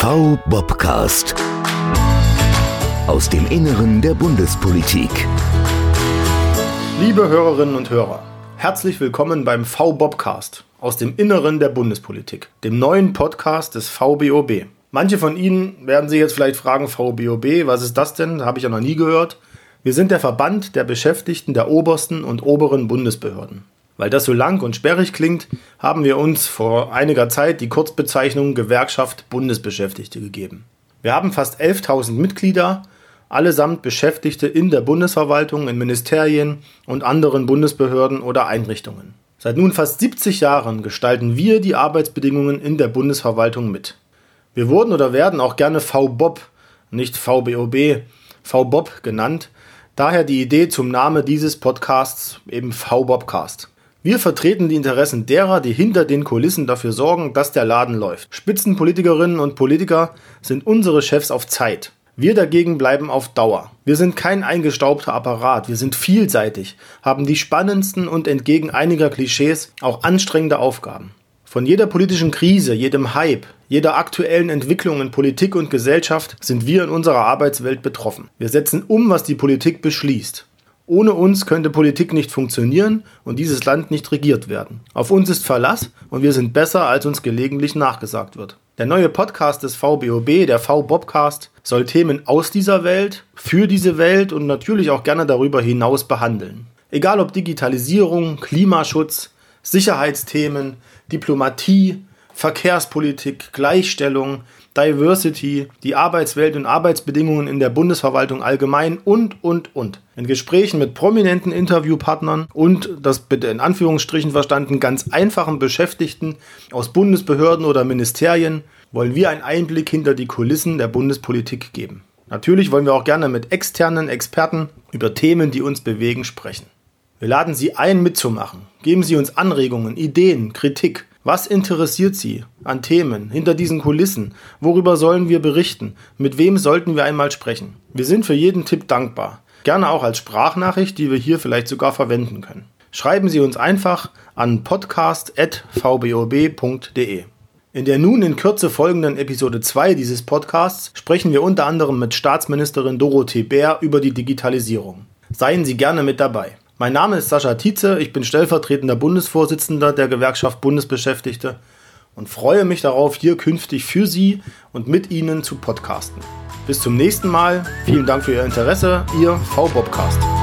V-Bobcast. Aus dem Inneren der Bundespolitik. Liebe Hörerinnen und Hörer, herzlich willkommen beim V-Bobcast aus dem Inneren der Bundespolitik, dem neuen Podcast des VBOB. Manche von Ihnen werden sich jetzt vielleicht fragen, VBOB, was ist das denn? Habe ich ja noch nie gehört. Wir sind der Verband der Beschäftigten der obersten und oberen Bundesbehörden. Weil das so lang und sperrig klingt, haben wir uns vor einiger Zeit die Kurzbezeichnung Gewerkschaft Bundesbeschäftigte gegeben. Wir haben fast 11.000 Mitglieder, allesamt Beschäftigte in der Bundesverwaltung, in Ministerien und anderen Bundesbehörden oder Einrichtungen. Seit nun fast 70 Jahren gestalten wir die Arbeitsbedingungen in der Bundesverwaltung mit. Wir wurden oder werden auch gerne VBOB, nicht VBOB, VBOB genannt, daher die Idee zum Namen dieses Podcasts eben VBOBcast. Wir vertreten die Interessen derer, die hinter den Kulissen dafür sorgen, dass der Laden läuft. Spitzenpolitikerinnen und Politiker sind unsere Chefs auf Zeit. Wir dagegen bleiben auf Dauer. Wir sind kein eingestaubter Apparat, wir sind vielseitig, haben die spannendsten und entgegen einiger Klischees auch anstrengende Aufgaben. Von jeder politischen Krise, jedem Hype, jeder aktuellen Entwicklung in Politik und Gesellschaft sind wir in unserer Arbeitswelt betroffen. Wir setzen um, was die Politik beschließt. Ohne uns könnte Politik nicht funktionieren und dieses Land nicht regiert werden. Auf uns ist Verlass und wir sind besser, als uns gelegentlich nachgesagt wird. Der neue Podcast des VBOB, der V-Bobcast, soll Themen aus dieser Welt, für diese Welt und natürlich auch gerne darüber hinaus behandeln. Egal ob Digitalisierung, Klimaschutz, Sicherheitsthemen, Diplomatie, Verkehrspolitik, Gleichstellung, Diversity, die Arbeitswelt und Arbeitsbedingungen in der Bundesverwaltung allgemein und, und, und. In Gesprächen mit prominenten Interviewpartnern und, das bitte in Anführungsstrichen verstanden, ganz einfachen Beschäftigten aus Bundesbehörden oder Ministerien wollen wir einen Einblick hinter die Kulissen der Bundespolitik geben. Natürlich wollen wir auch gerne mit externen Experten über Themen, die uns bewegen, sprechen. Wir laden Sie ein, mitzumachen. Geben Sie uns Anregungen, Ideen, Kritik was interessiert Sie an Themen hinter diesen Kulissen? Worüber sollen wir berichten? Mit wem sollten wir einmal sprechen? Wir sind für jeden Tipp dankbar. Gerne auch als Sprachnachricht, die wir hier vielleicht sogar verwenden können. Schreiben Sie uns einfach an podcast.vbob.de. In der nun in Kürze folgenden Episode 2 dieses Podcasts sprechen wir unter anderem mit Staatsministerin Dorothee Bär über die Digitalisierung. Seien Sie gerne mit dabei. Mein Name ist Sascha Tietze, ich bin stellvertretender Bundesvorsitzender der Gewerkschaft Bundesbeschäftigte und freue mich darauf, hier künftig für Sie und mit Ihnen zu podcasten. Bis zum nächsten Mal, vielen Dank für Ihr Interesse, Ihr V-Bobcast.